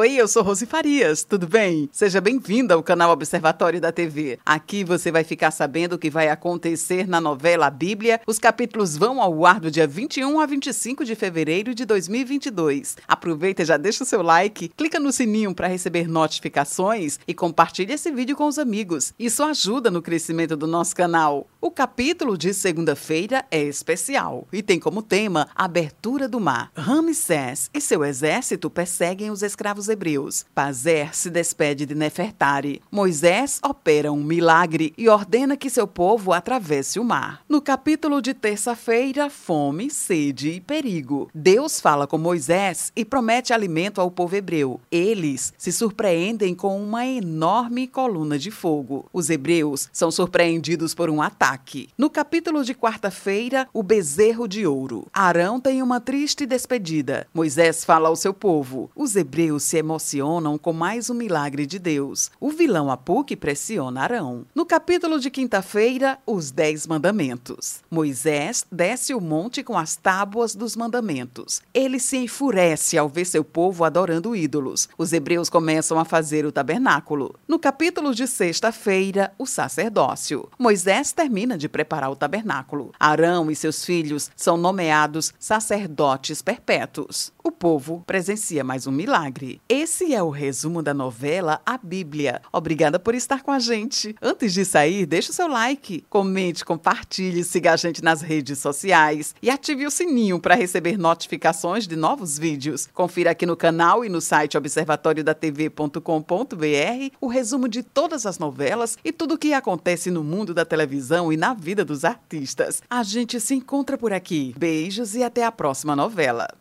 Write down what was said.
Oi, eu sou Rose Farias, tudo bem? Seja bem-vinda ao canal Observatório da TV. Aqui você vai ficar sabendo o que vai acontecer na novela Bíblia. Os capítulos vão ao ar do dia 21 a 25 de fevereiro de 2022. Aproveita e já deixa o seu like, clica no sininho para receber notificações e compartilhe esse vídeo com os amigos. Isso ajuda no crescimento do nosso canal. O capítulo de segunda-feira é especial e tem como tema abertura do mar. Ramsés e seu exército perseguem os escravos hebreus. Pazer se despede de Nefertari. Moisés opera um milagre e ordena que seu povo atravesse o mar. No capítulo de terça-feira, fome, sede e perigo. Deus fala com Moisés e promete alimento ao povo hebreu. Eles se surpreendem com uma enorme coluna de fogo. Os hebreus são surpreendidos por um ataque. No capítulo de quarta-feira, o bezerro de ouro. Arão tem uma triste despedida. Moisés fala ao seu povo: os hebreus se emocionam com mais um milagre de Deus. O vilão Apuque pressiona Arão. No capítulo de quinta-feira, os Dez Mandamentos. Moisés desce o monte com as tábuas dos mandamentos. Ele se enfurece ao ver seu povo adorando ídolos. Os hebreus começam a fazer o tabernáculo. No capítulo de sexta-feira, o sacerdócio. Moisés termina de preparar o tabernáculo. Arão e seus filhos são nomeados sacerdotes perpétuos. O povo presencia mais um milagre. Esse é o resumo da novela A Bíblia. Obrigada por estar com a gente. Antes de sair, deixe o seu like, comente, compartilhe, siga a gente nas redes sociais e ative o sininho para receber notificações de novos vídeos. Confira aqui no canal e no site observatoriodatv.com.br o resumo de todas as novelas e tudo o que acontece no mundo da televisão e na vida dos artistas. A gente se encontra por aqui. Beijos e até a próxima novela.